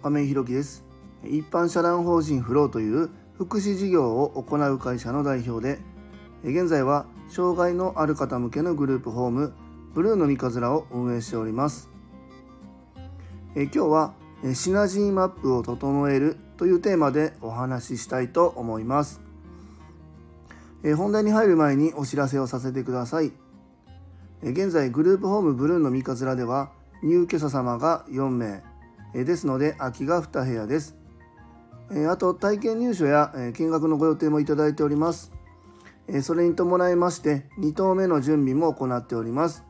亀井ひろきです。一般社団法人フローという福祉事業を行う会社の代表で現在は障害のある方向けのグループホームブルーの三日面を運営しております。え今日はシナジーマップを整えるというテーマでお話ししたいと思います。え本題に入る前にお知らせをさせてください。現在グループホームブルーの三日面では入居者様が4名。ですので空きが2部屋です。あと体験入所や見学のご予定もいただいております。それに伴いまして2棟目の準備も行っております。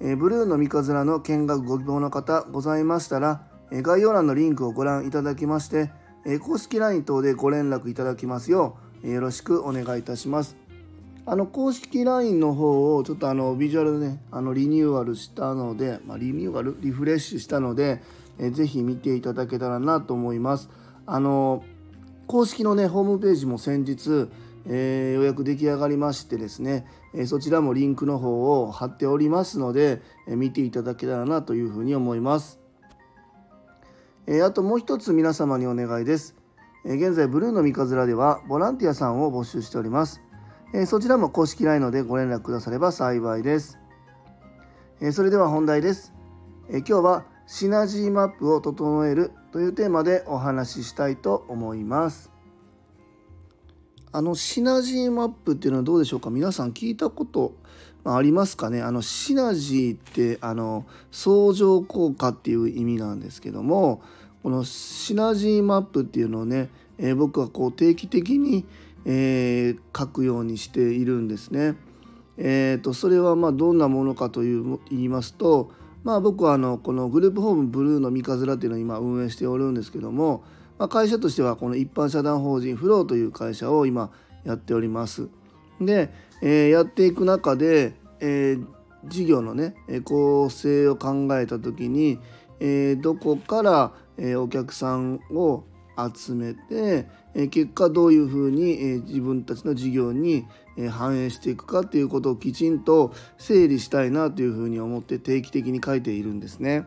ブルーの三日面の見学ご希望の方ございましたら概要欄のリンクをご覧いただきまして公式 LINE 等でご連絡いただきますようよろしくお願いいたします。あの公式 LINE の方をちょっとあのビジュアルねあのリニューアルしたので、まあ、リニューアルリフレッシュしたのでえぜひ見ていただけたらなと思いますあの公式のねホームページも先日えー、予約出来上がりましてですね、え、そちらもリンクの方を貼っておりますので、え、見ていただけたらなというふうに思います。えあともう一つ皆様にお願いです。え現在ブルーの三日面ではボランティアさんを募集しております。えそちらも公式 LINE のでご連絡くだされば幸いです。えそれでは本題です。え今日はシナジーマップを整えるというテーマでお話ししたいと思います。あのシナジーマップっていうのはどうでしょうか？皆さん聞いたことありますかね？あのシナジーってあの相乗効果っていう意味なんですけどもこのシナジーマップっていうのをね、えー、僕はこう定期的に、えー、書くようにしているんですね。えーと、それはまどんなものかという言いますと、まあ、僕はあのこのグループホームブルーの三日面っていうのを今運営しておるんですけどもまあ、会社としてはこの一般社団法人フローという会社を今やっております。で、えー、やっていく中で、えー、事業のね構成を考えた時に、えー、どこから、えお客さんを集めて、え結果どういうふうに、え自分たちの事業に、反映していくかっていうことをきちんと整理したいなというふうに思って定期的に書いているんですね。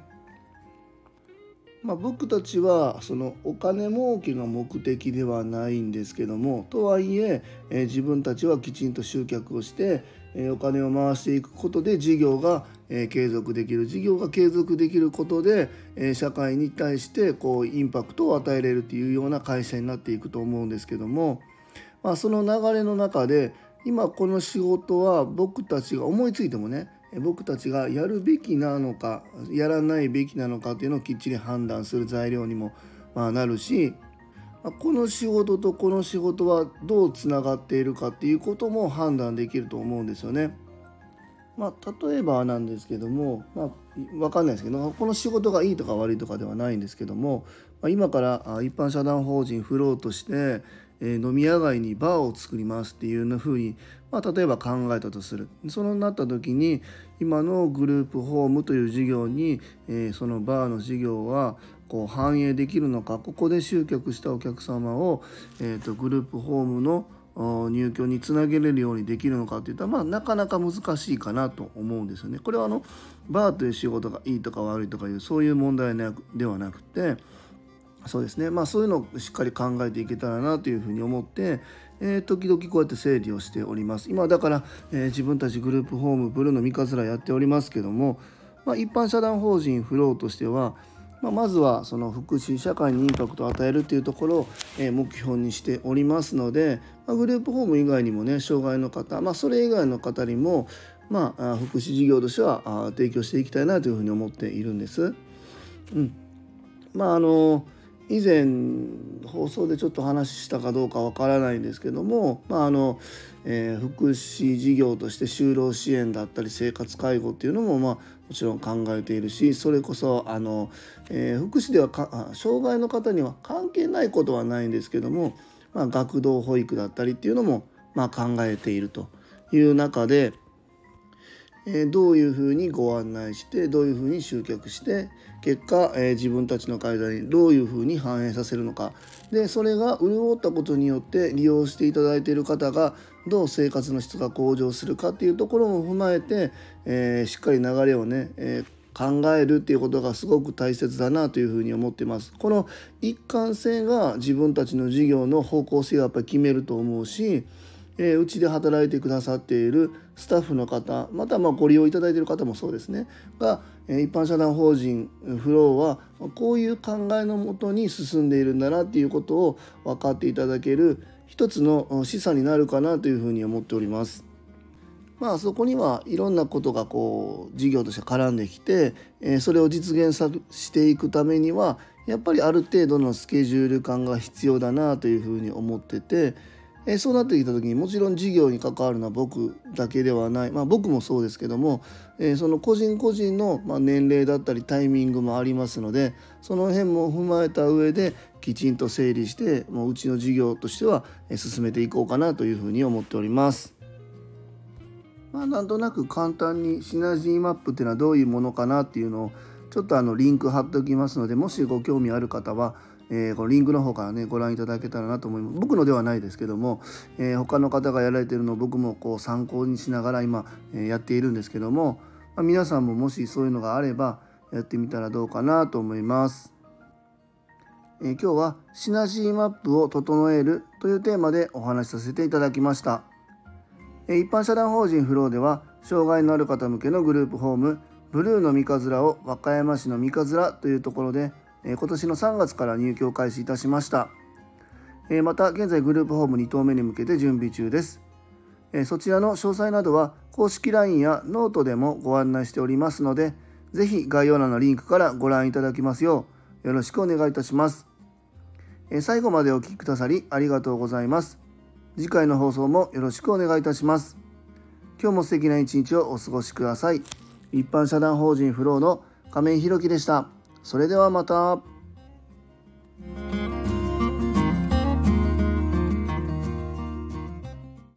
まあ、僕たちはそのお金儲けが目的ではないんですけどもとはいええー、自分たちはきちんと集客をして、えー、お金を回していくことで事業が、えー、継続できる事業が継続できることで、え社会に対してこうインパクトを与えれるっていうような会社になっていくと思うんですけども、まあ、その流れの中で今この仕事は僕たちが思いついてもね僕たちがやるべきなのかやらないべきなのかっていうのをきっちり判断する材料にもまあなるしこの仕事とこの仕事はどうつながっているかっていうことも判断できると思うんですよね。まあ、例えばなんですけども、まあ、分かんないですけどこの仕事がいいとか悪いとかではないんですけども、ま、今から一般社団法人フローとして、え飲み屋街にバーを作りますっていうふうに、まあ、例えば考えたとするそうなった時に今のグループホームという事業に、え、そのバーの事業はこう反映できるのかここで集客したお客様を、えーと、グループホームの入居につなげれるようにできるのかっていったら、まあ、なかなか難しいかなと思うんですよね。これはあのバーという仕事がいいとか悪いとかいうそういう問題ではなくてそうですね。まあそういうのをしっかり考えていけたらなというふうに思って、えー、時々こうやって整理をしております。今だから、えー、自分たちグループホームブルーの三日面やっておりますけども、まあ、一般社団法人フローとしては、まあ、まずはその福祉社会にインパクトを与えるというところを、えー、目標にしておりますので、まあ、グループホーム以外にもね障害の方、まあ、それ以外の方にも、まあ、福祉事業としては提供していきたいなというふうに思っているんです。うん、まああの以前放送でちょっと話したかどうかわからないんですけども、まああのえー、福祉事業として就労支援だったり生活介護っていうのも、まあ、もちろん考えているしそれこそあの、えー、福祉ではか障害の方には関係ないことはないんですけども、まあ、学童保育だったりっていうのも、まあ、考えているという中で。えどういうふうにご案内してどういうふうに集客して結果、え自分たちの会社にどういうふうに反映させるのかでそれが潤ったことによって利用していただいている方がどう生活の質が向上するかっていうところも踏まえて、えしっかり流れをね、え考えるっていうことがすごく大切だなというふうに思ってます。この一貫性が自分たちの事業の方向性をやっぱり決めると思うしえー、うちで働いてくださっているスタッフの方またまあご利用いただいている方もそうですねが、えー、一般社団法人フローはこういう考えのもとに進んでいるんだなっていうことを分かっていただける一つの示唆になるかなというふうに思っております。まあそこにはいろんなことがこう事業として絡んできて、えー、それを実現さしていくためにはやっぱりある程度のスケジュール感が必要だなというふうに思ってて。えそうなってきた時にもちろん事業に関わるのは僕だけではない、まあ、僕もそうですけども、えその個人個人の、ま年齢だったりタイミングもありますのでその辺も踏まえた上できちんと整理してもううちの事業としては進めていこうかなというふうに思っております。まあ、なんとなく簡単にシナジーマップっていうのはどういうものかなっていうのをちょっとあのリンク貼っておきますのでもしご興味ある方はえー、このリンクの方からねご覧いただけたらなと思います。僕のではないですけども、えー、他の方がやられてるのを僕もこう参考にしながら今、えー、やっているんですけども、まあ、皆さんももしそういうのがあればやってみたらどうかなと思います、え、今日はシナジーマップを整えるというテーマでお話しさせていただきました、え、一般社団法人フローでは障害のある方向けのグループホームブルーの三葛を和歌山市の三葛というところでえ今年の3月から入居を開始いたしました。また現在グループホーム2棟目に向けて準備中です。えそちらの詳細などは公式 LINE やノートでもご案内しておりますので、ぜひ概要欄のリンクからご覧いただきますようよろしくお願いいたします。え最後までお聴きくださりありがとうございます。次回の放送もよろしくお願いいたします。今日も素敵な一日をお過ごしください。一般社団法人フローの亀井宏樹でした。それではまた。